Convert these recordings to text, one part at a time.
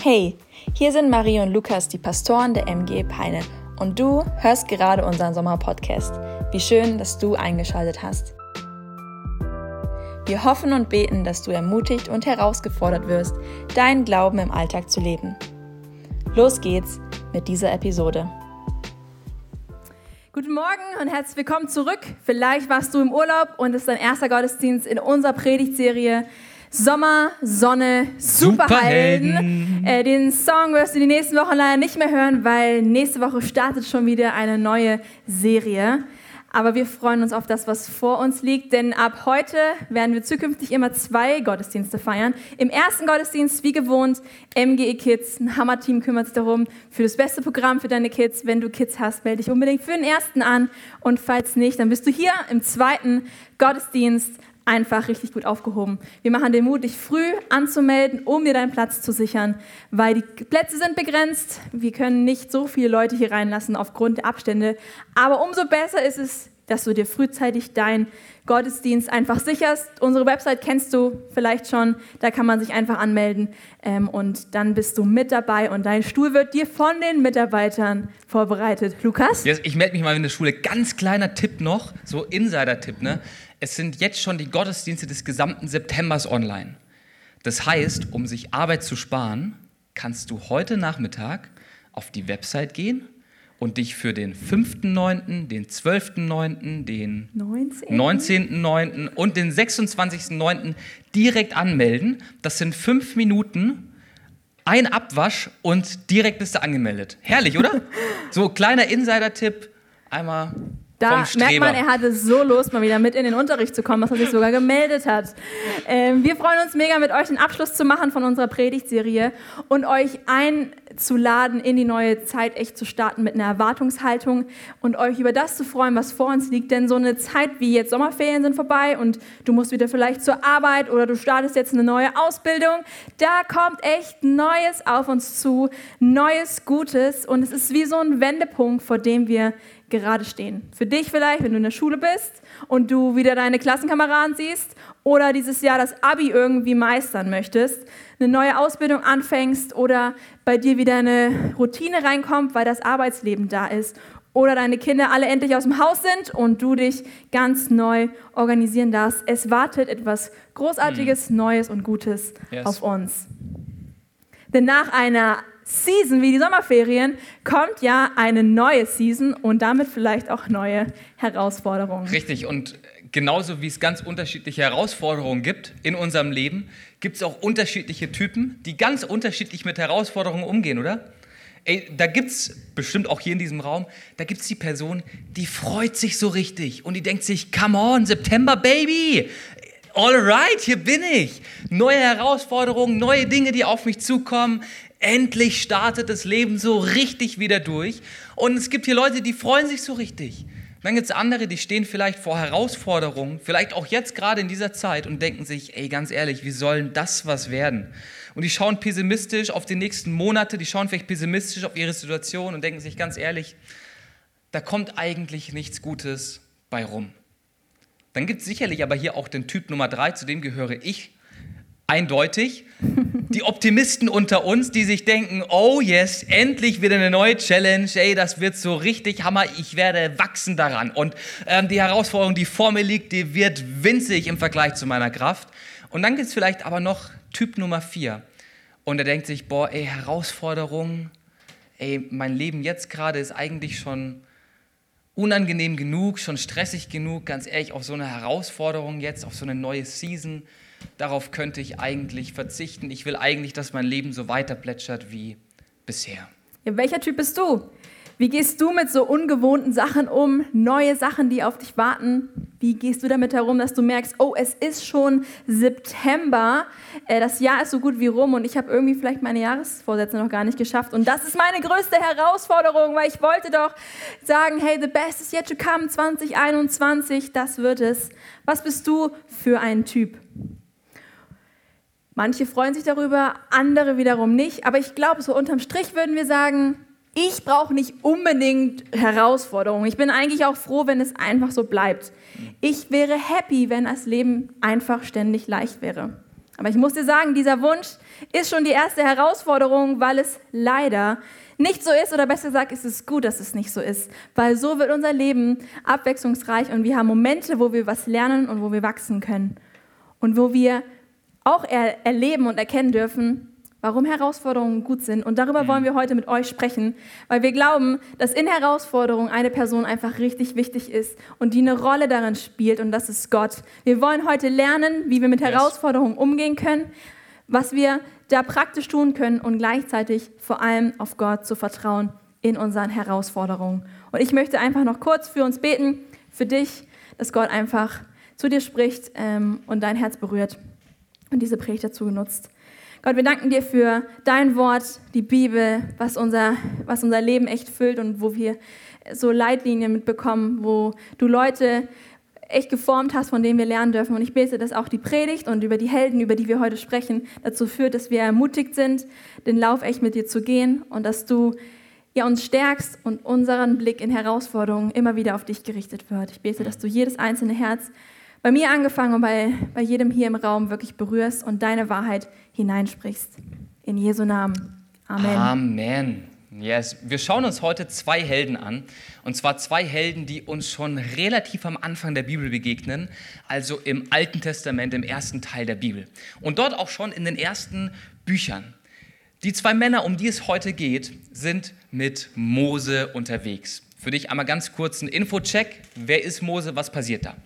Hey, hier sind Marie und Lukas, die Pastoren der MG Peine. Und du hörst gerade unseren Sommerpodcast. Wie schön, dass du eingeschaltet hast. Wir hoffen und beten, dass du ermutigt und herausgefordert wirst, deinen Glauben im Alltag zu leben. Los geht's mit dieser Episode. Guten Morgen und herzlich willkommen zurück. Vielleicht warst du im Urlaub und es ist dein erster Gottesdienst in unserer Predigtserie Sommer, Sonne, Superhelden. Superhelden. Äh, den Song wirst du die nächsten Wochen leider nicht mehr hören, weil nächste Woche startet schon wieder eine neue Serie. Aber wir freuen uns auf das, was vor uns liegt, denn ab heute werden wir zukünftig immer zwei Gottesdienste feiern. Im ersten Gottesdienst, wie gewohnt, MGE Kids, ein Hammer-Team kümmert sich darum, für das beste Programm für deine Kids. Wenn du Kids hast, melde dich unbedingt für den ersten an. Und falls nicht, dann bist du hier im zweiten Gottesdienst einfach richtig gut aufgehoben. Wir machen den Mut, dich früh anzumelden, um dir deinen Platz zu sichern, weil die Plätze sind begrenzt. Wir können nicht so viele Leute hier reinlassen aufgrund der Abstände. Aber umso besser ist es, dass du dir frühzeitig deinen Gottesdienst einfach sicherst. Unsere Website kennst du vielleicht schon, da kann man sich einfach anmelden ähm, und dann bist du mit dabei und dein Stuhl wird dir von den Mitarbeitern vorbereitet. Lukas? Yes, ich melde mich mal in der Schule. Ganz kleiner Tipp noch, so Insider-Tipp, ne? Es sind jetzt schon die Gottesdienste des gesamten Septembers online. Das heißt, um sich Arbeit zu sparen, kannst du heute Nachmittag auf die Website gehen und dich für den 5.9., den 12.9., den 19.9. 19 und den 26.9. direkt anmelden. Das sind fünf Minuten, ein Abwasch und direkt bist du angemeldet. Herrlich, oder? so, kleiner Insider-Tipp. Einmal da merkt man, er hatte so Lust, mal wieder mit in den Unterricht zu kommen, dass er sich sogar gemeldet hat. Ähm, wir freuen uns mega, mit euch den Abschluss zu machen von unserer Predigtserie und euch einzuladen, in die neue Zeit echt zu starten mit einer Erwartungshaltung und euch über das zu freuen, was vor uns liegt. Denn so eine Zeit wie jetzt Sommerferien sind vorbei und du musst wieder vielleicht zur Arbeit oder du startest jetzt eine neue Ausbildung. Da kommt echt Neues auf uns zu, Neues Gutes und es ist wie so ein Wendepunkt, vor dem wir gerade stehen. Für dich vielleicht, wenn du in der Schule bist und du wieder deine Klassenkameraden siehst oder dieses Jahr das Abi irgendwie meistern möchtest, eine neue Ausbildung anfängst oder bei dir wieder eine Routine reinkommt, weil das Arbeitsleben da ist oder deine Kinder alle endlich aus dem Haus sind und du dich ganz neu organisieren darfst. Es wartet etwas Großartiges, mhm. Neues und Gutes yes. auf uns. Denn nach einer Season wie die Sommerferien kommt ja eine neue Season und damit vielleicht auch neue Herausforderungen. Richtig, und genauso wie es ganz unterschiedliche Herausforderungen gibt in unserem Leben, gibt es auch unterschiedliche Typen, die ganz unterschiedlich mit Herausforderungen umgehen, oder? Ey, da gibt es bestimmt auch hier in diesem Raum, da gibt es die Person, die freut sich so richtig und die denkt sich, come on, September, Baby, alright, hier bin ich. Neue Herausforderungen, neue Dinge, die auf mich zukommen. Endlich startet das Leben so richtig wieder durch. Und es gibt hier Leute, die freuen sich so richtig. Dann gibt es andere, die stehen vielleicht vor Herausforderungen, vielleicht auch jetzt gerade in dieser Zeit und denken sich, ey, ganz ehrlich, wie soll das was werden? Und die schauen pessimistisch auf die nächsten Monate, die schauen vielleicht pessimistisch auf ihre Situation und denken sich ganz ehrlich, da kommt eigentlich nichts Gutes bei rum. Dann gibt es sicherlich aber hier auch den Typ Nummer drei, zu dem gehöre ich eindeutig. Die Optimisten unter uns, die sich denken, oh yes, endlich wieder eine neue Challenge, ey, das wird so richtig Hammer, ich werde wachsen daran. Und ähm, die Herausforderung, die vor mir liegt, die wird winzig im Vergleich zu meiner Kraft. Und dann gibt es vielleicht aber noch Typ Nummer vier. Und er denkt sich, boah, ey, Herausforderung, ey, mein Leben jetzt gerade ist eigentlich schon unangenehm genug, schon stressig genug, ganz ehrlich, auf so eine Herausforderung jetzt, auf so eine neue Season darauf könnte ich eigentlich verzichten. Ich will eigentlich, dass mein Leben so weiter plätschert wie bisher. Ja, welcher Typ bist du? Wie gehst du mit so ungewohnten Sachen um? Neue Sachen, die auf dich warten? Wie gehst du damit herum, dass du merkst, oh, es ist schon September, äh, das Jahr ist so gut wie rum und ich habe irgendwie vielleicht meine Jahresvorsätze noch gar nicht geschafft und das ist meine größte Herausforderung, weil ich wollte doch sagen, hey, the best is yet to come 2021, das wird es. Was bist du für ein Typ? Manche freuen sich darüber, andere wiederum nicht. Aber ich glaube, so unterm Strich würden wir sagen, ich brauche nicht unbedingt Herausforderungen. Ich bin eigentlich auch froh, wenn es einfach so bleibt. Ich wäre happy, wenn das Leben einfach ständig leicht wäre. Aber ich muss dir sagen, dieser Wunsch ist schon die erste Herausforderung, weil es leider nicht so ist, oder besser gesagt, ist es gut, dass es nicht so ist, weil so wird unser Leben abwechslungsreich und wir haben Momente, wo wir was lernen und wo wir wachsen können und wo wir auch er erleben und erkennen dürfen, warum Herausforderungen gut sind. Und darüber wollen wir heute mit euch sprechen, weil wir glauben, dass in Herausforderungen eine Person einfach richtig wichtig ist und die eine Rolle darin spielt und das ist Gott. Wir wollen heute lernen, wie wir mit Herausforderungen umgehen können, was wir da praktisch tun können und gleichzeitig vor allem auf Gott zu vertrauen in unseren Herausforderungen. Und ich möchte einfach noch kurz für uns beten, für dich, dass Gott einfach zu dir spricht ähm, und dein Herz berührt und diese Predigt dazu genutzt. Gott, wir danken dir für dein Wort, die Bibel, was unser, was unser Leben echt füllt und wo wir so Leitlinien mitbekommen, wo du Leute echt geformt hast, von denen wir lernen dürfen. Und ich bete, dass auch die Predigt und über die Helden, über die wir heute sprechen, dazu führt, dass wir ermutigt sind, den Lauf echt mit dir zu gehen und dass du ja, uns stärkst und unseren Blick in Herausforderungen immer wieder auf dich gerichtet wird. Ich bete, dass du jedes einzelne Herz bei mir angefangen und bei, bei jedem hier im Raum wirklich berührst und deine Wahrheit hineinsprichst. In Jesu Namen. Amen. Amen. Yes. Wir schauen uns heute zwei Helden an. Und zwar zwei Helden, die uns schon relativ am Anfang der Bibel begegnen, also im Alten Testament, im ersten Teil der Bibel. Und dort auch schon in den ersten Büchern. Die zwei Männer, um die es heute geht, sind mit Mose unterwegs. Für dich einmal ganz kurz ein Infocheck. Wer ist Mose? Was passiert da?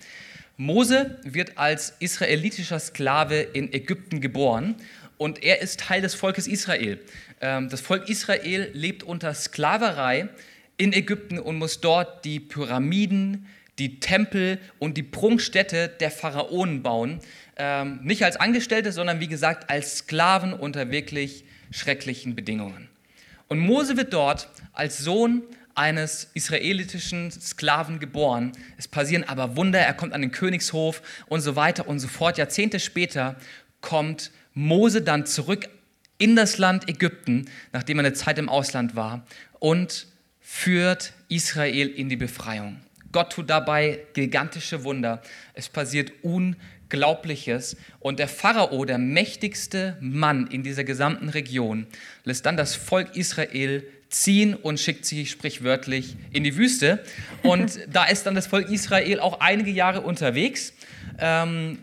Mose wird als israelitischer Sklave in Ägypten geboren und er ist Teil des Volkes Israel. Ähm, das Volk Israel lebt unter Sklaverei in Ägypten und muss dort die Pyramiden, die Tempel und die Prunkstätte der Pharaonen bauen. Ähm, nicht als Angestellte, sondern wie gesagt als Sklaven unter wirklich schrecklichen Bedingungen. Und Mose wird dort als Sohn eines israelitischen Sklaven geboren. Es passieren aber Wunder, er kommt an den Königshof und so weiter und so fort. Jahrzehnte später kommt Mose dann zurück in das Land Ägypten, nachdem er eine Zeit im Ausland war, und führt Israel in die Befreiung. Gott tut dabei gigantische Wunder. Es passiert Unglaubliches. Und der Pharao, der mächtigste Mann in dieser gesamten Region, lässt dann das Volk Israel ziehen und schickt sie sprichwörtlich in die Wüste. Und da ist dann das Volk Israel auch einige Jahre unterwegs. Ähm,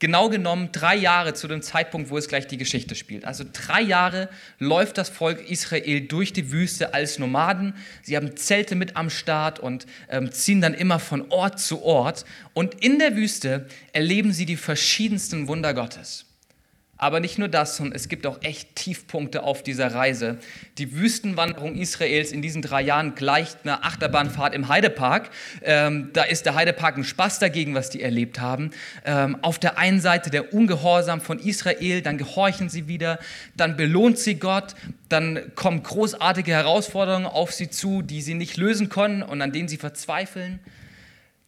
genau genommen drei Jahre zu dem Zeitpunkt, wo es gleich die Geschichte spielt. Also drei Jahre läuft das Volk Israel durch die Wüste als Nomaden. Sie haben Zelte mit am Start und ähm, ziehen dann immer von Ort zu Ort. Und in der Wüste erleben sie die verschiedensten Wunder Gottes. Aber nicht nur das, sondern es gibt auch echt Tiefpunkte auf dieser Reise. Die Wüstenwanderung Israels in diesen drei Jahren gleicht einer Achterbahnfahrt im Heidepark. Ähm, da ist der Heidepark ein Spaß dagegen, was die erlebt haben. Ähm, auf der einen Seite der Ungehorsam von Israel, dann gehorchen sie wieder, dann belohnt sie Gott, dann kommen großartige Herausforderungen auf sie zu, die sie nicht lösen können und an denen sie verzweifeln.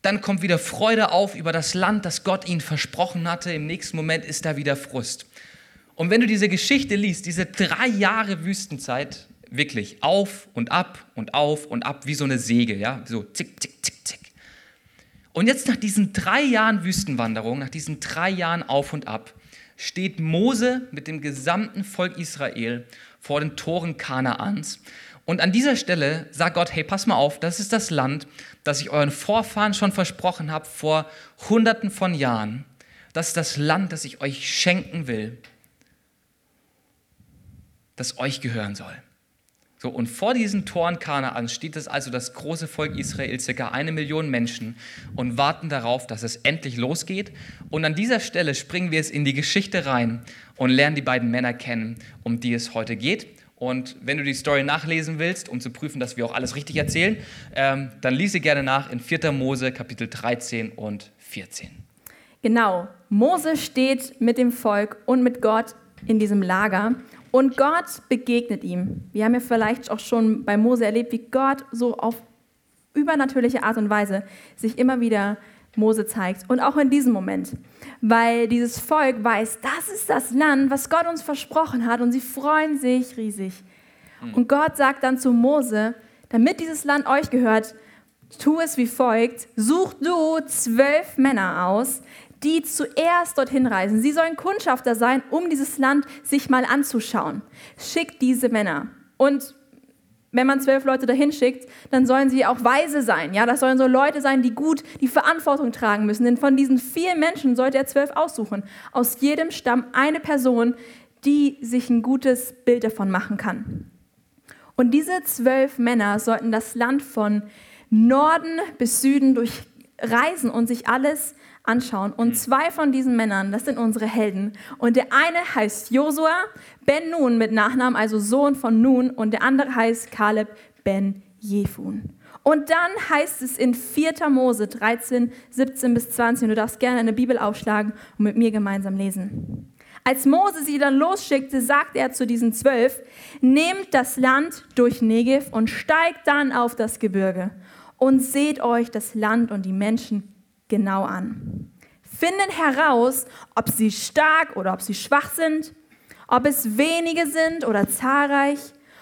Dann kommt wieder Freude auf über das Land, das Gott ihnen versprochen hatte. Im nächsten Moment ist da wieder Frust. Und wenn du diese Geschichte liest, diese drei Jahre Wüstenzeit, wirklich auf und ab und auf und ab, wie so eine Säge, ja, so zick, zick, zick, zick. Und jetzt nach diesen drei Jahren Wüstenwanderung, nach diesen drei Jahren auf und ab, steht Mose mit dem gesamten Volk Israel vor den Toren Kanaans. Und an dieser Stelle sagt Gott, hey, pass mal auf, das ist das Land, das ich euren Vorfahren schon versprochen habe vor hunderten von Jahren. Das ist das Land, das ich euch schenken will das euch gehören soll. So, und vor diesen Toren Kanaans steht es also das große Volk Israel, circa eine Million Menschen, und warten darauf, dass es endlich losgeht. Und an dieser Stelle springen wir es in die Geschichte rein und lernen die beiden Männer kennen, um die es heute geht. Und wenn du die Story nachlesen willst, um zu prüfen, dass wir auch alles richtig erzählen, ähm, dann lies sie gerne nach in 4. Mose, Kapitel 13 und 14. Genau, Mose steht mit dem Volk und mit Gott in diesem Lager und Gott begegnet ihm. Wir haben ja vielleicht auch schon bei Mose erlebt, wie Gott so auf übernatürliche Art und Weise sich immer wieder Mose zeigt. Und auch in diesem Moment. Weil dieses Volk weiß, das ist das Land, was Gott uns versprochen hat. Und sie freuen sich riesig. Hm. Und Gott sagt dann zu Mose, damit dieses Land euch gehört, tu es wie folgt. Such du zwölf Männer aus, die zuerst dorthin reisen. Sie sollen Kundschafter sein, um dieses Land sich mal anzuschauen. Schickt diese Männer. Und wenn man zwölf Leute dahin schickt, dann sollen sie auch weise sein. Ja, das sollen so Leute sein, die gut die Verantwortung tragen müssen. Denn von diesen vier Menschen sollte er zwölf aussuchen. Aus jedem Stamm eine Person, die sich ein gutes Bild davon machen kann. Und diese zwölf Männer sollten das Land von Norden bis Süden durchreisen und sich alles anschauen. Und mhm. zwei von diesen Männern, das sind unsere Helden. Und der eine heißt Josua ben Nun mit Nachnamen, also Sohn von Nun. Und der andere heißt Kaleb ben Jefun. Und dann heißt es in 4. Mose 13, 17 bis 20, und du darfst gerne eine Bibel aufschlagen und mit mir gemeinsam lesen. Als Mose sie dann losschickte, sagte er zu diesen zwölf, nehmt das Land durch Negev und steigt dann auf das Gebirge und seht euch das Land und die Menschen genau an. Finden heraus, ob sie stark oder ob sie schwach sind, ob es wenige sind oder zahlreich,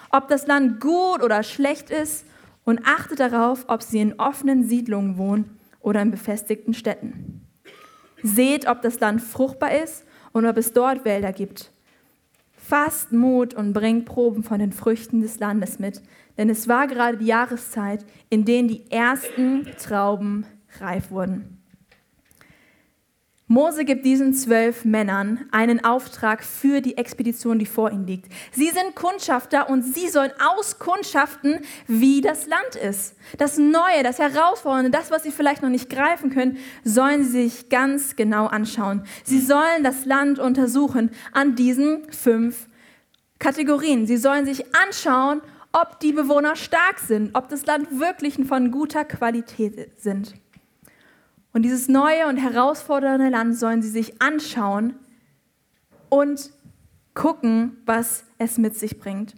ob das Land gut oder schlecht ist und achtet darauf, ob sie in offenen Siedlungen wohnen oder in befestigten Städten. Seht, ob das Land fruchtbar ist und ob es dort Wälder gibt. Fasst Mut und bringt Proben von den Früchten des Landes mit, denn es war gerade die Jahreszeit, in denen die ersten Trauben reif wurden. Mose gibt diesen zwölf Männern einen Auftrag für die Expedition, die vor ihnen liegt. Sie sind Kundschafter und sie sollen auskundschaften, wie das Land ist. Das Neue, das Herausfordernde, das, was sie vielleicht noch nicht greifen können, sollen sie sich ganz genau anschauen. Sie sollen das Land untersuchen an diesen fünf Kategorien. Sie sollen sich anschauen, ob die Bewohner stark sind, ob das Land wirklich von guter Qualität sind. Und dieses neue und herausfordernde Land sollen sie sich anschauen und gucken, was es mit sich bringt.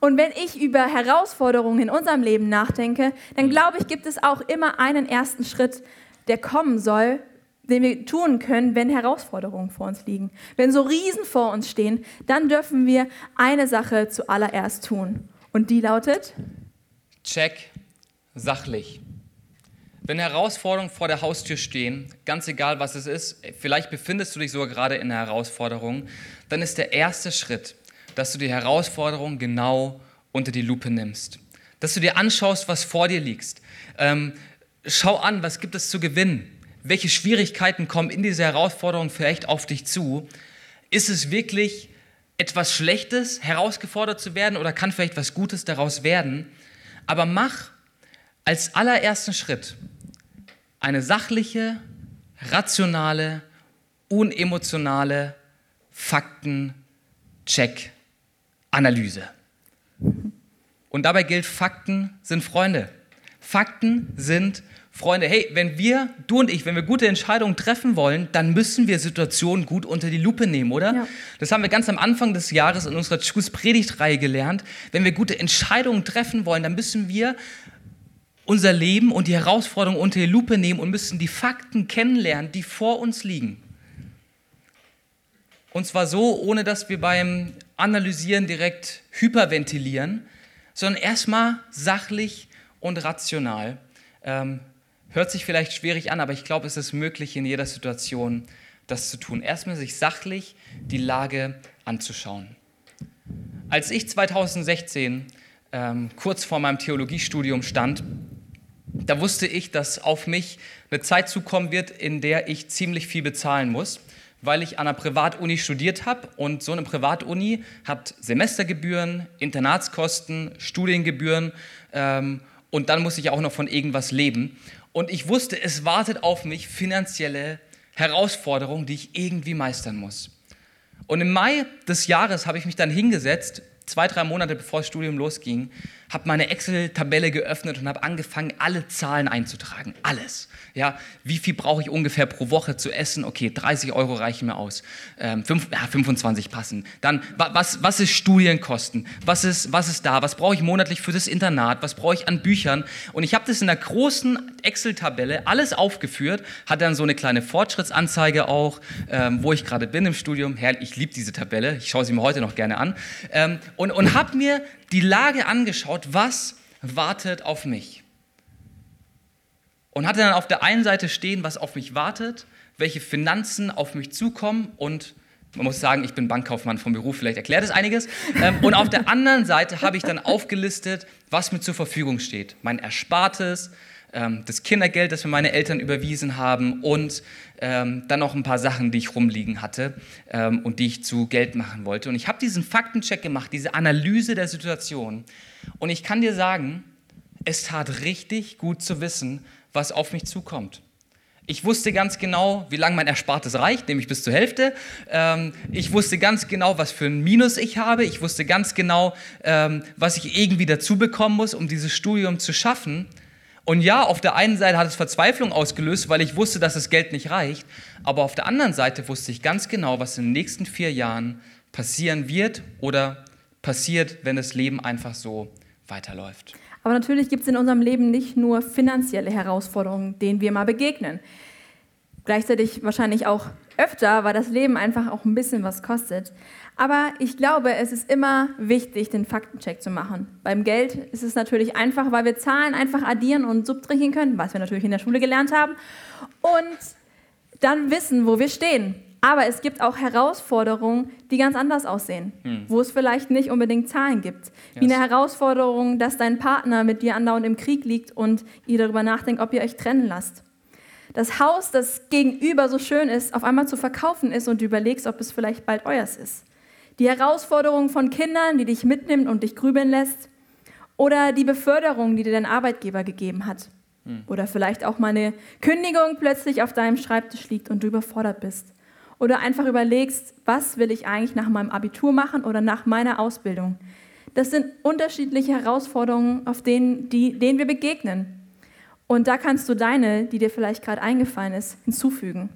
Und wenn ich über Herausforderungen in unserem Leben nachdenke, dann glaube ich, gibt es auch immer einen ersten Schritt, der kommen soll, den wir tun können, wenn Herausforderungen vor uns liegen. Wenn so Riesen vor uns stehen, dann dürfen wir eine Sache zuallererst tun. Und die lautet? Check sachlich. Wenn Herausforderungen vor der Haustür stehen, ganz egal was es ist, vielleicht befindest du dich sogar gerade in einer Herausforderung, dann ist der erste Schritt, dass du die Herausforderung genau unter die Lupe nimmst. Dass du dir anschaust, was vor dir liegt. Ähm, schau an, was gibt es zu gewinnen? Welche Schwierigkeiten kommen in dieser Herausforderung vielleicht auf dich zu? Ist es wirklich etwas Schlechtes, herausgefordert zu werden oder kann vielleicht was Gutes daraus werden? Aber mach als allerersten Schritt eine sachliche, rationale, unemotionale Fakten-Check-Analyse. Und dabei gilt, Fakten sind Freunde. Fakten sind Freunde. Hey, wenn wir, du und ich, wenn wir gute Entscheidungen treffen wollen, dann müssen wir Situationen gut unter die Lupe nehmen, oder? Ja. Das haben wir ganz am Anfang des Jahres in unserer Choose Predigtreihe gelernt. Wenn wir gute Entscheidungen treffen wollen, dann müssen wir unser Leben und die Herausforderungen unter die Lupe nehmen und müssen die Fakten kennenlernen, die vor uns liegen. Und zwar so, ohne dass wir beim Analysieren direkt hyperventilieren, sondern erstmal sachlich und rational. Ähm, hört sich vielleicht schwierig an, aber ich glaube, es ist möglich in jeder Situation, das zu tun. Erstmal sich sachlich die Lage anzuschauen. Als ich 2016 ähm, kurz vor meinem Theologiestudium stand, da wusste ich, dass auf mich eine Zeit zukommen wird, in der ich ziemlich viel bezahlen muss, weil ich an einer Privatuni studiert habe und so eine Privatuni hat Semestergebühren, Internatskosten, Studiengebühren ähm, und dann muss ich auch noch von irgendwas leben. Und ich wusste, es wartet auf mich finanzielle Herausforderungen, die ich irgendwie meistern muss. Und im Mai des Jahres habe ich mich dann hingesetzt zwei, drei Monate bevor das Studium losging, habe meine Excel-Tabelle geöffnet und habe angefangen, alle Zahlen einzutragen. Alles. Ja, wie viel brauche ich ungefähr pro Woche zu essen? Okay, 30 Euro reichen mir aus. Ähm, fünf, ja, 25 passen. Dann, was, was ist Studienkosten? Was ist, was ist da? Was brauche ich monatlich für das Internat? Was brauche ich an Büchern? Und ich habe das in der großen Excel-Tabelle alles aufgeführt, hatte dann so eine kleine Fortschrittsanzeige auch, ähm, wo ich gerade bin im Studium. Herr, ich liebe diese Tabelle. Ich schaue sie mir heute noch gerne an. Ähm, und und habe mir die Lage angeschaut, was wartet auf mich. Und hatte dann auf der einen Seite stehen, was auf mich wartet, welche Finanzen auf mich zukommen und man muss sagen, ich bin Bankkaufmann vom Beruf, vielleicht erklärt es einiges. Ähm, und auf der anderen Seite habe ich dann aufgelistet, was mir zur Verfügung steht. Mein Erspartes, ähm, das Kindergeld, das mir meine Eltern überwiesen haben und ähm, dann noch ein paar Sachen, die ich rumliegen hatte ähm, und die ich zu Geld machen wollte. Und ich habe diesen Faktencheck gemacht, diese Analyse der Situation. Und ich kann dir sagen, es tat richtig gut zu wissen, was auf mich zukommt. Ich wusste ganz genau, wie lange mein Erspartes reicht, nämlich bis zur Hälfte. Ähm, ich wusste ganz genau, was für ein Minus ich habe. Ich wusste ganz genau, ähm, was ich irgendwie dazu bekommen muss, um dieses Studium zu schaffen. Und ja, auf der einen Seite hat es Verzweiflung ausgelöst, weil ich wusste, dass das Geld nicht reicht. Aber auf der anderen Seite wusste ich ganz genau, was in den nächsten vier Jahren passieren wird oder passiert, wenn das Leben einfach so weiterläuft. Aber natürlich gibt es in unserem Leben nicht nur finanzielle Herausforderungen, denen wir mal begegnen. Gleichzeitig wahrscheinlich auch öfter, weil das Leben einfach auch ein bisschen was kostet. Aber ich glaube, es ist immer wichtig, den Faktencheck zu machen. Beim Geld ist es natürlich einfach, weil wir Zahlen einfach addieren und subtrahieren können, was wir natürlich in der Schule gelernt haben. Und dann wissen, wo wir stehen. Aber es gibt auch Herausforderungen, die ganz anders aussehen, hm. wo es vielleicht nicht unbedingt Zahlen gibt. Yes. Wie eine Herausforderung, dass dein Partner mit dir andauernd im Krieg liegt und ihr darüber nachdenkt, ob ihr euch trennen lasst. Das Haus, das gegenüber so schön ist, auf einmal zu verkaufen ist und du überlegst, ob es vielleicht bald euers ist. Die Herausforderung von Kindern, die dich mitnimmt und dich grübeln lässt. Oder die Beförderung, die dir dein Arbeitgeber gegeben hat. Hm. Oder vielleicht auch mal eine Kündigung plötzlich auf deinem Schreibtisch liegt und du überfordert bist. Oder einfach überlegst, was will ich eigentlich nach meinem Abitur machen oder nach meiner Ausbildung. Das sind unterschiedliche Herausforderungen, auf denen, die, denen wir begegnen. Und da kannst du deine, die dir vielleicht gerade eingefallen ist, hinzufügen.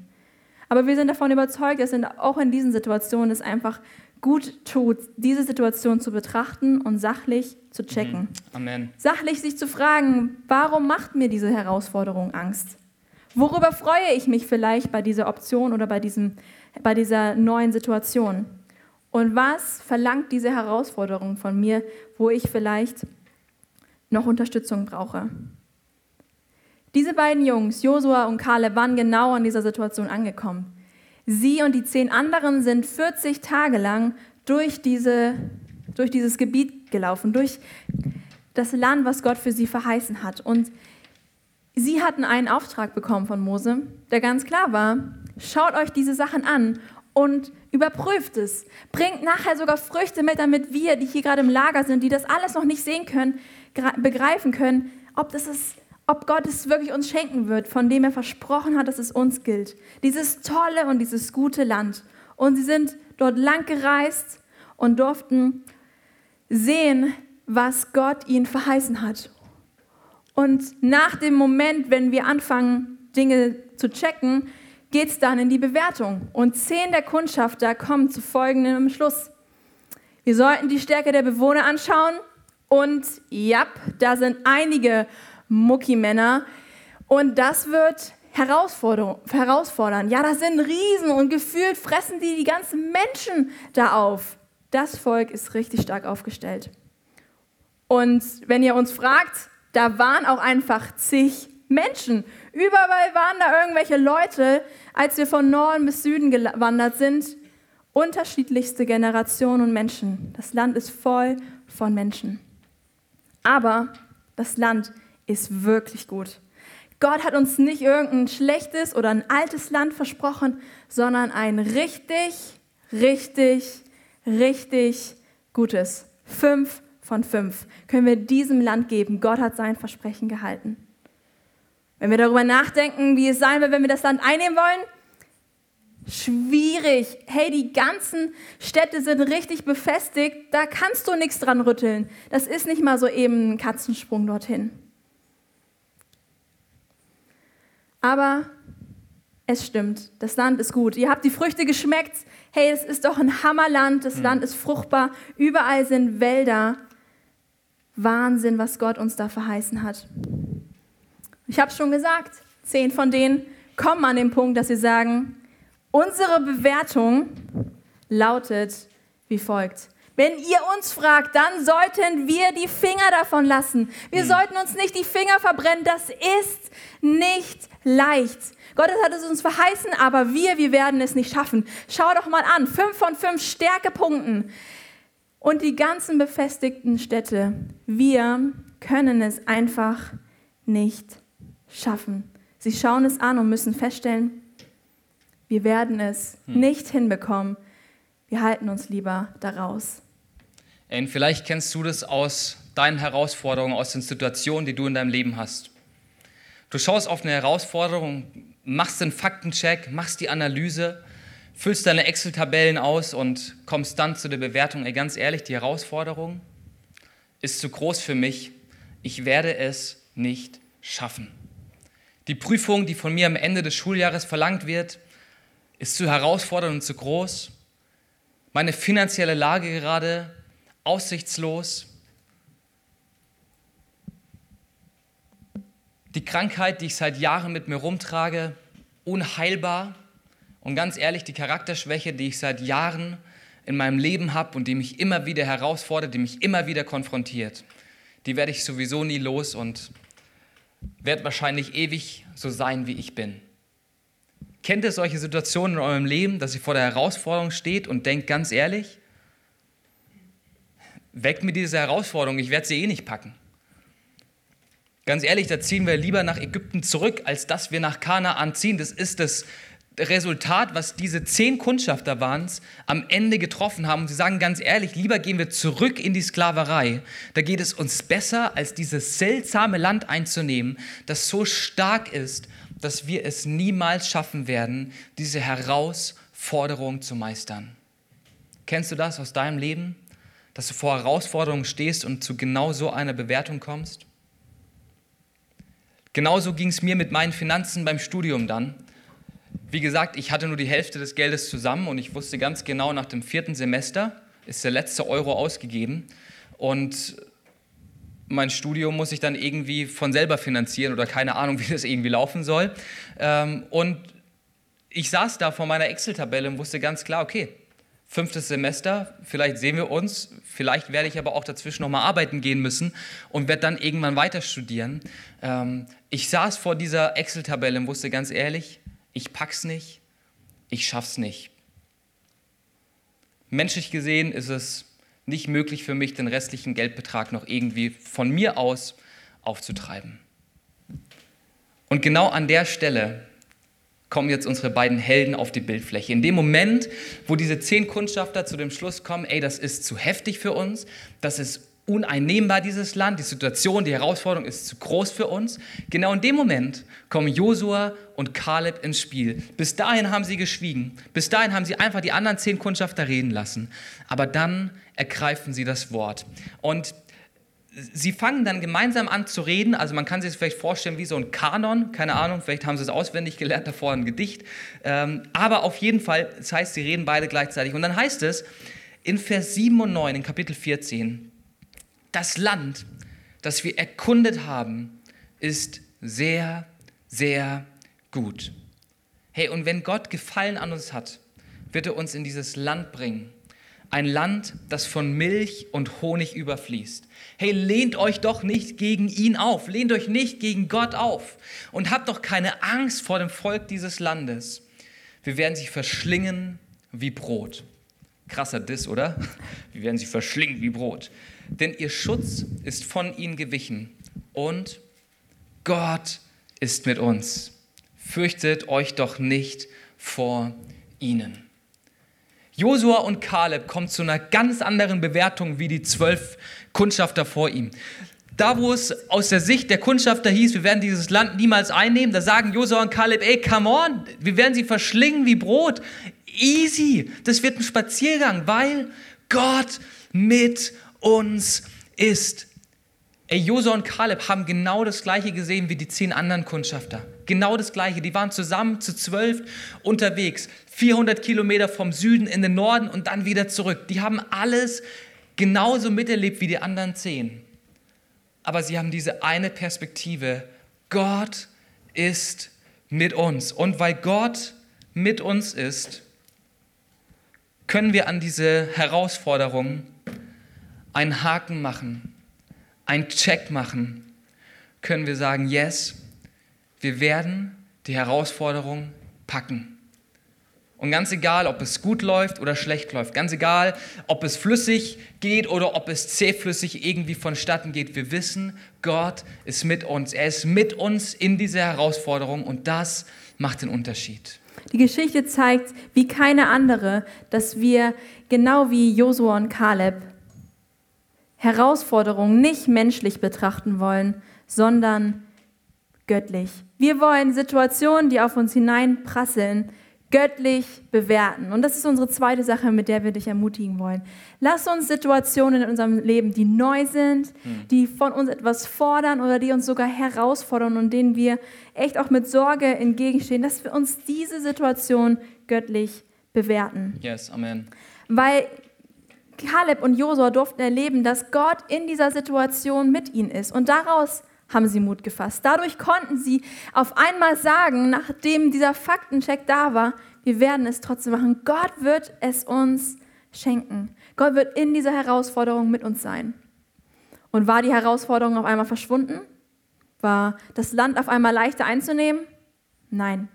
Aber wir sind davon überzeugt, dass auch in diesen Situationen es einfach gut tut, diese Situation zu betrachten und sachlich zu checken. Mhm. Amen. Sachlich sich zu fragen, warum macht mir diese Herausforderung Angst? Worüber freue ich mich vielleicht bei dieser Option oder bei, diesem, bei dieser neuen Situation? Und was verlangt diese Herausforderung von mir, wo ich vielleicht noch Unterstützung brauche? Diese beiden Jungs, Josua und Kaleb, waren genau an dieser Situation angekommen. Sie und die zehn anderen sind 40 Tage lang durch, diese, durch dieses Gebiet gelaufen, durch das Land, was Gott für sie verheißen hat. Und sie hatten einen Auftrag bekommen von Mose, der ganz klar war, schaut euch diese Sachen an und überprüft es. Bringt nachher sogar Früchte mit, damit wir, die hier gerade im Lager sind, die das alles noch nicht sehen können, begreifen können, ob das ist ob Gott es wirklich uns schenken wird, von dem er versprochen hat, dass es uns gilt. Dieses tolle und dieses gute Land. Und sie sind dort lang gereist und durften sehen, was Gott ihnen verheißen hat. Und nach dem Moment, wenn wir anfangen, Dinge zu checken, geht es dann in die Bewertung. Und zehn der Kundschafter kommen zu folgendem Schluss. Wir sollten die Stärke der Bewohner anschauen. Und ja, da sind einige Muckimänner. Und das wird herausfordern. Ja, das sind Riesen und gefühlt fressen die die ganzen Menschen da auf. Das Volk ist richtig stark aufgestellt. Und wenn ihr uns fragt, da waren auch einfach zig Menschen. Überall waren da irgendwelche Leute, als wir von Norden bis Süden gewandert sind. Unterschiedlichste Generationen und Menschen. Das Land ist voll von Menschen. Aber das Land ist wirklich gut. Gott hat uns nicht irgendein schlechtes oder ein altes Land versprochen, sondern ein richtig, richtig, richtig gutes. Fünf von fünf können wir diesem Land geben. Gott hat sein Versprechen gehalten. Wenn wir darüber nachdenken, wie es sein wird, wenn wir das Land einnehmen wollen, schwierig. Hey, die ganzen Städte sind richtig befestigt, da kannst du nichts dran rütteln. Das ist nicht mal so eben ein Katzensprung dorthin. Aber es stimmt, das Land ist gut. Ihr habt die Früchte geschmeckt. Hey, es ist doch ein Hammerland, das mhm. Land ist fruchtbar, überall sind Wälder. Wahnsinn, was Gott uns da verheißen hat. Ich habe schon gesagt, zehn von denen kommen an den Punkt, dass sie sagen, unsere Bewertung lautet wie folgt. Wenn ihr uns fragt, dann sollten wir die Finger davon lassen. Wir mhm. sollten uns nicht die Finger verbrennen. Das ist nicht leicht. Gott hat es uns verheißen, aber wir, wir werden es nicht schaffen. Schau doch mal an, fünf von fünf Stärkepunkten. Und die ganzen befestigten Städte, wir können es einfach nicht schaffen. Sie schauen es an und müssen feststellen, wir werden es hm. nicht hinbekommen. Wir halten uns lieber daraus. Und vielleicht kennst du das aus deinen Herausforderungen, aus den Situationen, die du in deinem Leben hast. Du schaust auf eine Herausforderung, machst den Faktencheck, machst die Analyse, füllst deine Excel-Tabellen aus und kommst dann zu der Bewertung, ey, ganz ehrlich, die Herausforderung ist zu groß für mich. Ich werde es nicht schaffen. Die Prüfung, die von mir am Ende des Schuljahres verlangt wird, ist zu herausfordernd und zu groß. Meine finanzielle Lage gerade aussichtslos. Die Krankheit, die ich seit Jahren mit mir rumtrage, unheilbar. Und ganz ehrlich, die Charakterschwäche, die ich seit Jahren in meinem Leben habe und die mich immer wieder herausfordert, die mich immer wieder konfrontiert, die werde ich sowieso nie los und werde wahrscheinlich ewig so sein, wie ich bin. Kennt ihr solche Situationen in eurem Leben, dass ihr vor der Herausforderung steht und denkt ganz ehrlich, weckt mir diese Herausforderung, ich werde sie eh nicht packen. Ganz ehrlich, da ziehen wir lieber nach Ägypten zurück, als dass wir nach Kanaan ziehen. Das ist das Resultat, was diese zehn Kundschafter waren, am Ende getroffen haben. Und sie sagen ganz ehrlich, lieber gehen wir zurück in die Sklaverei. Da geht es uns besser, als dieses seltsame Land einzunehmen, das so stark ist, dass wir es niemals schaffen werden, diese Herausforderung zu meistern. Kennst du das aus deinem Leben, dass du vor Herausforderungen stehst und zu genau so einer Bewertung kommst? Genauso ging es mir mit meinen Finanzen beim Studium dann. Wie gesagt, ich hatte nur die Hälfte des Geldes zusammen und ich wusste ganz genau, nach dem vierten Semester ist der letzte Euro ausgegeben und mein Studium muss ich dann irgendwie von selber finanzieren oder keine Ahnung, wie das irgendwie laufen soll. Ähm, und ich saß da vor meiner Excel-Tabelle und wusste ganz klar, okay, fünftes Semester, vielleicht sehen wir uns, vielleicht werde ich aber auch dazwischen nochmal arbeiten gehen müssen und werde dann irgendwann weiter studieren. Ähm, ich saß vor dieser Excel-Tabelle und wusste ganz ehrlich, ich pack's nicht, ich schaff's nicht. Menschlich gesehen ist es nicht möglich für mich, den restlichen Geldbetrag noch irgendwie von mir aus aufzutreiben. Und genau an der Stelle kommen jetzt unsere beiden Helden auf die Bildfläche. In dem Moment, wo diese zehn Kundschafter zu dem Schluss kommen, ey, das ist zu heftig für uns, das ist uneinnehmbar, dieses Land, die Situation, die Herausforderung ist zu groß für uns. Genau in dem Moment kommen Josua und Kaleb ins Spiel. Bis dahin haben sie geschwiegen, bis dahin haben sie einfach die anderen zehn Kundschafter reden lassen. Aber dann ergreifen sie das Wort. Und sie fangen dann gemeinsam an zu reden. Also man kann sich das vielleicht vorstellen wie so ein Kanon, keine Ahnung, vielleicht haben sie es auswendig gelernt, davor ein Gedicht. Ähm, aber auf jeden Fall, das heißt, sie reden beide gleichzeitig. Und dann heißt es in Vers 7 und 9 in Kapitel 14, das Land, das wir erkundet haben, ist sehr, sehr gut. Hey, und wenn Gott Gefallen an uns hat, wird er uns in dieses Land bringen. Ein Land, das von Milch und Honig überfließt. Hey, lehnt euch doch nicht gegen ihn auf, lehnt euch nicht gegen Gott auf und habt doch keine Angst vor dem Volk dieses Landes. Wir werden sie verschlingen wie Brot. Krasser Diss, oder? Wir werden sie verschlingen wie Brot denn ihr Schutz ist von ihnen gewichen und Gott ist mit uns. Fürchtet euch doch nicht vor ihnen. Josua und Kaleb kommen zu einer ganz anderen Bewertung wie die zwölf Kundschafter vor ihm. Da, wo es aus der Sicht der Kundschafter hieß, wir werden dieses Land niemals einnehmen, da sagen Josua und Kaleb, ey, come on, wir werden sie verschlingen wie Brot. Easy, das wird ein Spaziergang, weil Gott mit uns ist. Ey, Josua und Kaleb haben genau das Gleiche gesehen wie die zehn anderen Kundschafter. Genau das Gleiche. Die waren zusammen zu zwölf unterwegs. 400 Kilometer vom Süden in den Norden und dann wieder zurück. Die haben alles genauso miterlebt wie die anderen zehn. Aber sie haben diese eine Perspektive. Gott ist mit uns. Und weil Gott mit uns ist, können wir an diese Herausforderungen einen Haken machen, einen Check machen, können wir sagen, yes, wir werden die Herausforderung packen. Und ganz egal, ob es gut läuft oder schlecht läuft, ganz egal, ob es flüssig geht oder ob es zähflüssig irgendwie vonstatten geht, wir wissen, Gott ist mit uns. Er ist mit uns in dieser Herausforderung und das macht den Unterschied. Die Geschichte zeigt, wie keine andere, dass wir genau wie Josua und Kaleb Herausforderungen nicht menschlich betrachten wollen, sondern göttlich. Wir wollen Situationen, die auf uns hineinprasseln, göttlich bewerten. Und das ist unsere zweite Sache, mit der wir dich ermutigen wollen. Lass uns Situationen in unserem Leben, die neu sind, hm. die von uns etwas fordern oder die uns sogar herausfordern und denen wir echt auch mit Sorge entgegenstehen, dass wir uns diese Situation göttlich bewerten. Yes, Amen. Weil Kaleb und Josua durften erleben, dass Gott in dieser Situation mit ihnen ist. Und daraus haben sie Mut gefasst. Dadurch konnten sie auf einmal sagen, nachdem dieser Faktencheck da war, wir werden es trotzdem machen. Gott wird es uns schenken. Gott wird in dieser Herausforderung mit uns sein. Und war die Herausforderung auf einmal verschwunden? War das Land auf einmal leichter einzunehmen? Nein.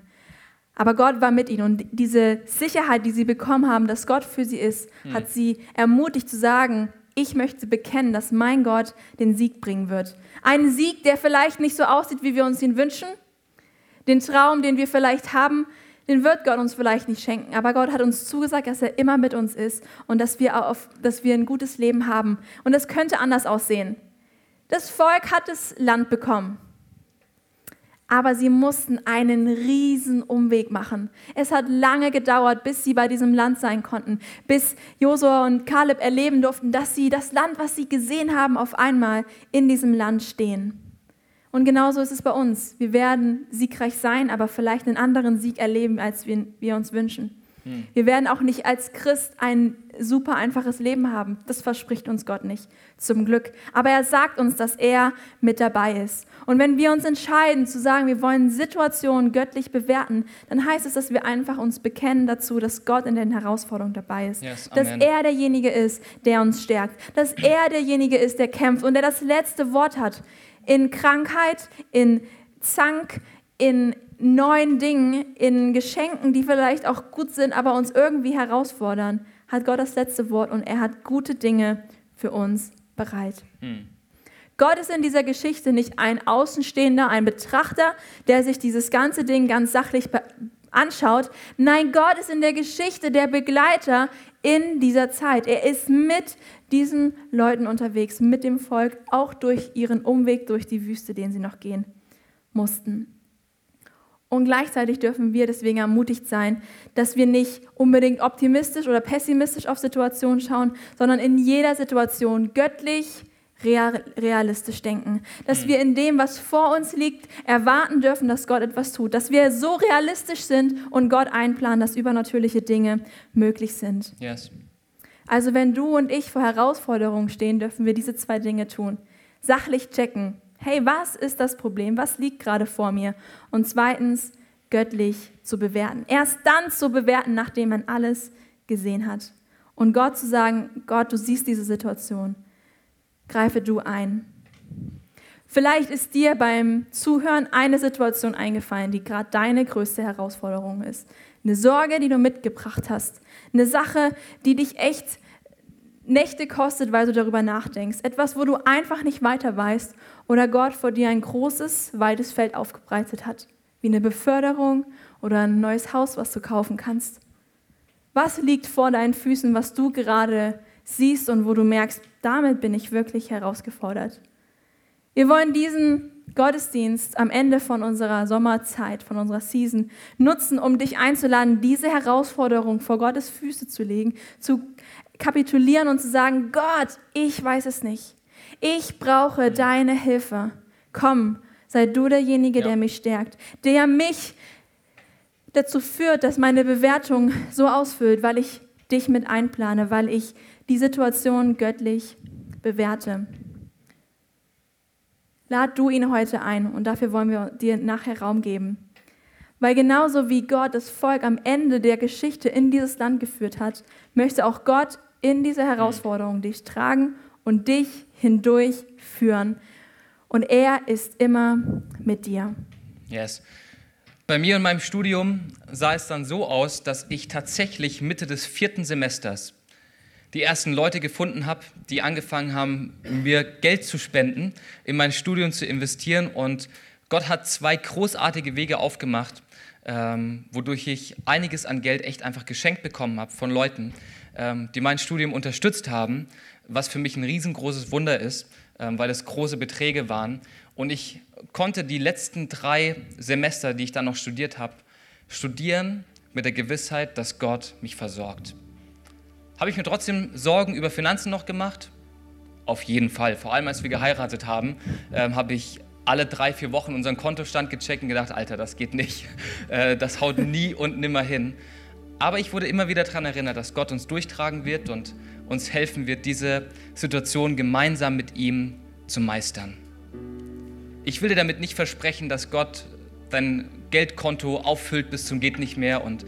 Aber Gott war mit ihnen und diese Sicherheit, die sie bekommen haben, dass Gott für sie ist, hm. hat sie ermutigt zu sagen, ich möchte bekennen, dass mein Gott den Sieg bringen wird. Einen Sieg, der vielleicht nicht so aussieht, wie wir uns ihn wünschen. Den Traum, den wir vielleicht haben, den wird Gott uns vielleicht nicht schenken. Aber Gott hat uns zugesagt, dass er immer mit uns ist und dass wir, auf, dass wir ein gutes Leben haben. Und das könnte anders aussehen. Das Volk hat das Land bekommen aber sie mussten einen riesen Umweg machen. Es hat lange gedauert, bis sie bei diesem Land sein konnten, bis Josua und Kaleb erleben durften, dass sie das Land, was sie gesehen haben, auf einmal in diesem Land stehen. Und genauso ist es bei uns. Wir werden siegreich sein, aber vielleicht einen anderen Sieg erleben, als wir, wir uns wünschen. Hm. Wir werden auch nicht als Christ ein super einfaches Leben haben. Das verspricht uns Gott nicht, zum Glück. Aber er sagt uns, dass er mit dabei ist. Und wenn wir uns entscheiden zu sagen, wir wollen Situationen göttlich bewerten, dann heißt es, dass wir einfach uns bekennen dazu, dass Gott in den Herausforderungen dabei ist. Yes, dass er derjenige ist, der uns stärkt. Dass er derjenige ist, der kämpft und der das letzte Wort hat. In Krankheit, in Zank, in neuen Dingen, in Geschenken, die vielleicht auch gut sind, aber uns irgendwie herausfordern, hat Gott das letzte Wort und er hat gute Dinge für uns bereit. Hm. Gott ist in dieser Geschichte nicht ein Außenstehender, ein Betrachter, der sich dieses ganze Ding ganz sachlich anschaut. Nein, Gott ist in der Geschichte der Begleiter in dieser Zeit. Er ist mit diesen Leuten unterwegs, mit dem Volk, auch durch ihren Umweg durch die Wüste, den sie noch gehen mussten. Und gleichzeitig dürfen wir deswegen ermutigt sein, dass wir nicht unbedingt optimistisch oder pessimistisch auf Situationen schauen, sondern in jeder Situation göttlich, realistisch denken. Dass hm. wir in dem, was vor uns liegt, erwarten dürfen, dass Gott etwas tut. Dass wir so realistisch sind und Gott einplanen, dass übernatürliche Dinge möglich sind. Yes. Also wenn du und ich vor Herausforderungen stehen, dürfen wir diese zwei Dinge tun. Sachlich checken, hey, was ist das Problem? Was liegt gerade vor mir? Und zweitens, göttlich zu bewerten. Erst dann zu bewerten, nachdem man alles gesehen hat. Und Gott zu sagen, Gott, du siehst diese Situation. Greife du ein. Vielleicht ist dir beim Zuhören eine Situation eingefallen, die gerade deine größte Herausforderung ist. Eine Sorge, die du mitgebracht hast. Eine Sache, die dich echt Nächte kostet, weil du darüber nachdenkst. Etwas, wo du einfach nicht weiter weißt oder Gott vor dir ein großes, weites Feld aufgebreitet hat, wie eine Beförderung oder ein neues Haus, was du kaufen kannst. Was liegt vor deinen Füßen, was du gerade siehst und wo du merkst, damit bin ich wirklich herausgefordert? Wir wollen diesen Gottesdienst am Ende von unserer Sommerzeit, von unserer Season nutzen, um dich einzuladen, diese Herausforderung vor Gottes Füße zu legen, zu kapitulieren und zu sagen, Gott, ich weiß es nicht. Ich brauche deine Hilfe. Komm, sei du derjenige, ja. der mich stärkt, der mich dazu führt, dass meine Bewertung so ausfüllt, weil ich dich mit einplane, weil ich die Situation göttlich bewerte. Lad du ihn heute ein und dafür wollen wir dir nachher Raum geben. Weil genauso wie Gott das Volk am Ende der Geschichte in dieses Land geführt hat, möchte auch Gott in dieser Herausforderung dich tragen und dich hindurchführen. Und er ist immer mit dir. Yes. Bei mir in meinem Studium sah es dann so aus, dass ich tatsächlich Mitte des vierten Semesters die ersten Leute gefunden habe, die angefangen haben, mir Geld zu spenden, in mein Studium zu investieren. Und Gott hat zwei großartige Wege aufgemacht, ähm, wodurch ich einiges an Geld echt einfach geschenkt bekommen habe von Leuten, ähm, die mein Studium unterstützt haben, was für mich ein riesengroßes Wunder ist, ähm, weil es große Beträge waren. Und ich konnte die letzten drei Semester, die ich dann noch studiert habe, studieren mit der Gewissheit, dass Gott mich versorgt. Habe ich mir trotzdem Sorgen über Finanzen noch gemacht? Auf jeden Fall. Vor allem als wir geheiratet haben, ähm, habe ich alle drei, vier Wochen unseren Kontostand gecheckt und gedacht, Alter, das geht nicht. Äh, das haut nie und nimmer hin. Aber ich wurde immer wieder daran erinnert, dass Gott uns durchtragen wird und uns helfen wird, diese Situation gemeinsam mit ihm zu meistern. Ich will dir damit nicht versprechen, dass Gott dein Geldkonto auffüllt bis zum geht nicht mehr und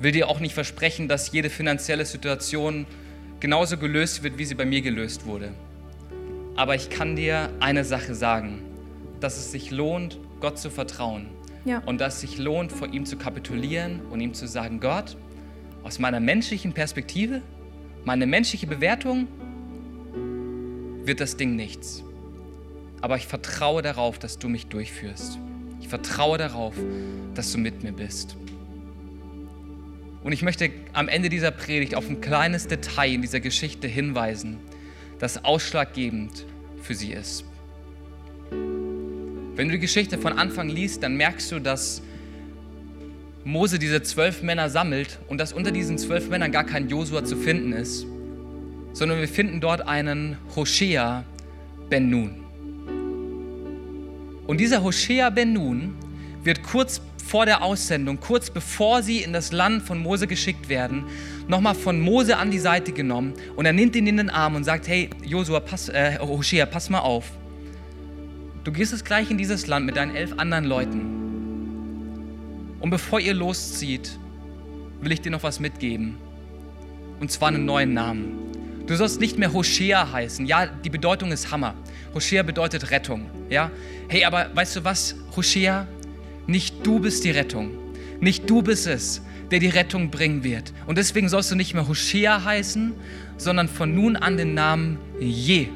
will dir auch nicht versprechen, dass jede finanzielle Situation genauso gelöst wird, wie sie bei mir gelöst wurde. Aber ich kann dir eine Sache sagen, dass es sich lohnt, Gott zu vertrauen. Ja. Und dass es sich lohnt, vor ihm zu kapitulieren und ihm zu sagen, Gott, aus meiner menschlichen Perspektive, meine menschliche Bewertung, wird das Ding nichts. Aber ich vertraue darauf, dass du mich durchführst. Ich vertraue darauf, dass du mit mir bist. Und ich möchte am Ende dieser Predigt auf ein kleines Detail in dieser Geschichte hinweisen, das ausschlaggebend für sie ist. Wenn du die Geschichte von Anfang liest, dann merkst du, dass Mose diese zwölf Männer sammelt und dass unter diesen zwölf Männern gar kein Josua zu finden ist, sondern wir finden dort einen Hoshea ben Nun. Und dieser Hoshea ben Nun wird kurz vor der Aussendung, kurz bevor sie in das Land von Mose geschickt werden, nochmal von Mose an die Seite genommen und er nimmt ihn in den Arm und sagt, hey Josua, pass, äh, Hoshea, pass mal auf. Du gehst jetzt gleich in dieses Land mit deinen elf anderen Leuten. Und bevor ihr loszieht, will ich dir noch was mitgeben. Und zwar einen neuen Namen. Du sollst nicht mehr Hoshea heißen. Ja, die Bedeutung ist Hammer. Hoshea bedeutet Rettung. Ja? Hey, aber weißt du was, Hoshea? Nicht du bist die Rettung. Nicht du bist es, der die Rettung bringen wird. Und deswegen sollst du nicht mehr Hoshea heißen, sondern von nun an den Namen Je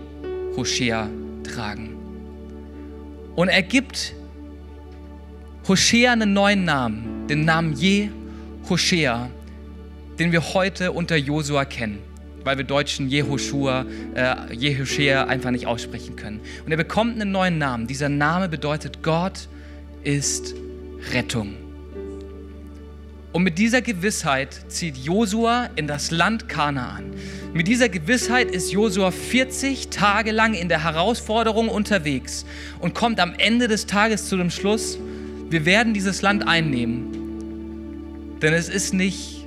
Hoshea tragen. Und er gibt Hoshea einen neuen Namen, den Namen Je Hoshea, den wir heute unter Josua kennen, weil wir Deutschen Jehoshua, äh, einfach nicht aussprechen können. Und er bekommt einen neuen Namen. Dieser Name bedeutet Gott ist Rettung. Und mit dieser Gewissheit zieht Josua in das Land Kanaan. Mit dieser Gewissheit ist Josua 40 Tage lang in der Herausforderung unterwegs und kommt am Ende des Tages zu dem Schluss, wir werden dieses Land einnehmen. Denn es ist nicht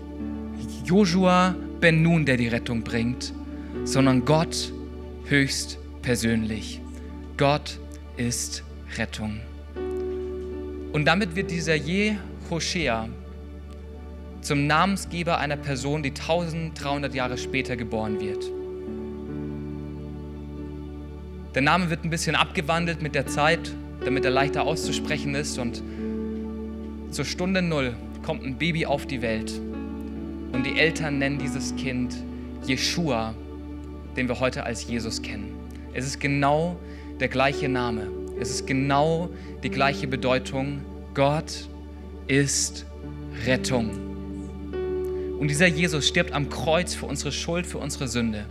Josua ben Nun, der die Rettung bringt, sondern Gott höchst persönlich. Gott ist Rettung. Und damit wird dieser Jehoshea zum Namensgeber einer Person, die 1300 Jahre später geboren wird. Der Name wird ein bisschen abgewandelt mit der Zeit, damit er leichter auszusprechen ist. Und zur Stunde Null kommt ein Baby auf die Welt. Und die Eltern nennen dieses Kind Jeshua, den wir heute als Jesus kennen. Es ist genau der gleiche Name. Es ist genau die gleiche Bedeutung. Gott ist Rettung. Und dieser Jesus stirbt am Kreuz für unsere Schuld, für unsere Sünde.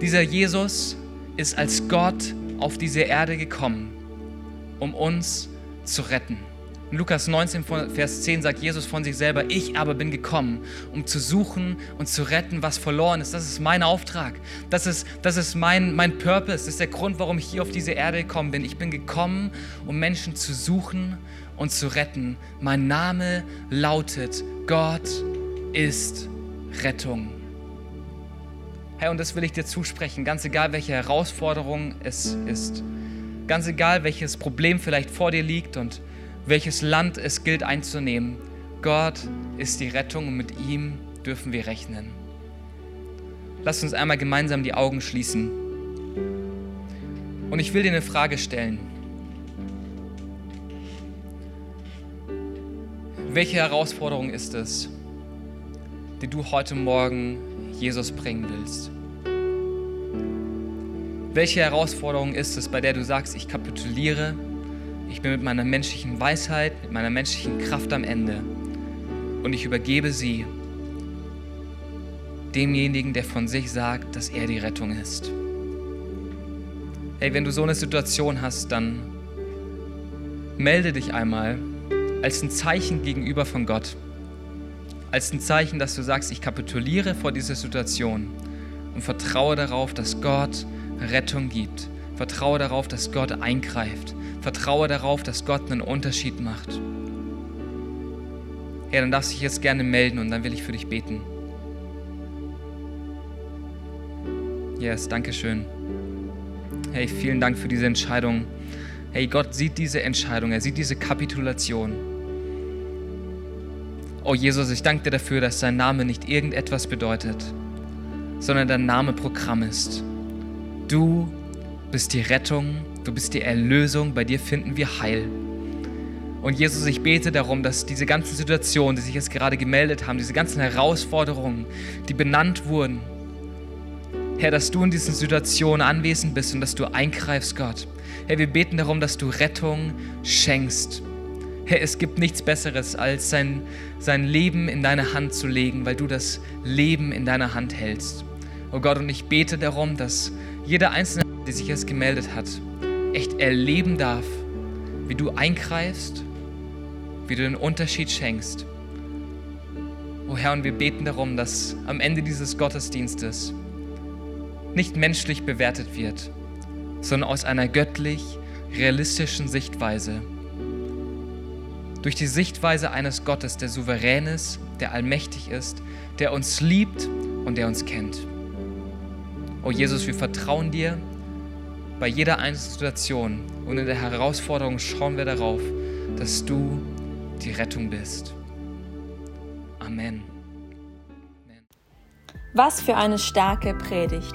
Dieser Jesus ist als Gott auf diese Erde gekommen, um uns zu retten. In Lukas 19, Vers 10 sagt Jesus von sich selber, ich aber bin gekommen, um zu suchen und zu retten, was verloren ist. Das ist mein Auftrag. Das ist, das ist mein, mein Purpose. Das ist der Grund, warum ich hier auf diese Erde gekommen bin. Ich bin gekommen, um Menschen zu suchen und zu retten. Mein Name lautet, Gott ist Rettung. Herr, und das will ich dir zusprechen, ganz egal, welche Herausforderung es ist. Ganz egal, welches Problem vielleicht vor dir liegt und welches Land es gilt einzunehmen. Gott ist die Rettung und mit ihm dürfen wir rechnen. Lass uns einmal gemeinsam die Augen schließen. Und ich will dir eine Frage stellen. Welche Herausforderung ist es, die du heute Morgen Jesus bringen willst? Welche Herausforderung ist es, bei der du sagst, ich kapituliere, ich bin mit meiner menschlichen Weisheit, mit meiner menschlichen Kraft am Ende und ich übergebe sie demjenigen, der von sich sagt, dass er die Rettung ist. Hey, wenn du so eine Situation hast, dann melde dich einmal als ein Zeichen gegenüber von Gott. Als ein Zeichen, dass du sagst, ich kapituliere vor dieser Situation und vertraue darauf, dass Gott Rettung gibt. Vertraue darauf, dass Gott eingreift. Vertraue darauf, dass Gott einen Unterschied macht. Ja, dann darfst du dich jetzt gerne melden und dann will ich für dich beten. Yes, danke schön. Hey, vielen Dank für diese Entscheidung. Hey, Gott sieht diese Entscheidung, er sieht diese Kapitulation. Oh Jesus, ich danke dir dafür, dass dein Name nicht irgendetwas bedeutet, sondern dein Name Programm ist. Du bist die Rettung, du bist die Erlösung, bei dir finden wir Heil. Und Jesus, ich bete darum, dass diese ganzen Situationen, die sich jetzt gerade gemeldet haben, diese ganzen Herausforderungen, die benannt wurden, Herr, dass du in diesen Situationen anwesend bist und dass du eingreifst, Gott. Herr, wir beten darum, dass du Rettung schenkst. Herr, es gibt nichts Besseres, als sein, sein Leben in deine Hand zu legen, weil du das Leben in deiner Hand hältst. Oh Gott, und ich bete darum, dass jeder Einzelne, der sich jetzt gemeldet hat, echt erleben darf, wie du eingreifst, wie du den Unterschied schenkst. Oh Herr, und wir beten darum, dass am Ende dieses Gottesdienstes nicht menschlich bewertet wird, sondern aus einer göttlich realistischen Sichtweise. Durch die Sichtweise eines Gottes, der souverän ist, der allmächtig ist, der uns liebt und der uns kennt. Oh Jesus, wir vertrauen dir bei jeder einzelnen Situation und in der Herausforderung schauen wir darauf, dass du die Rettung bist. Amen. Was für eine starke Predigt.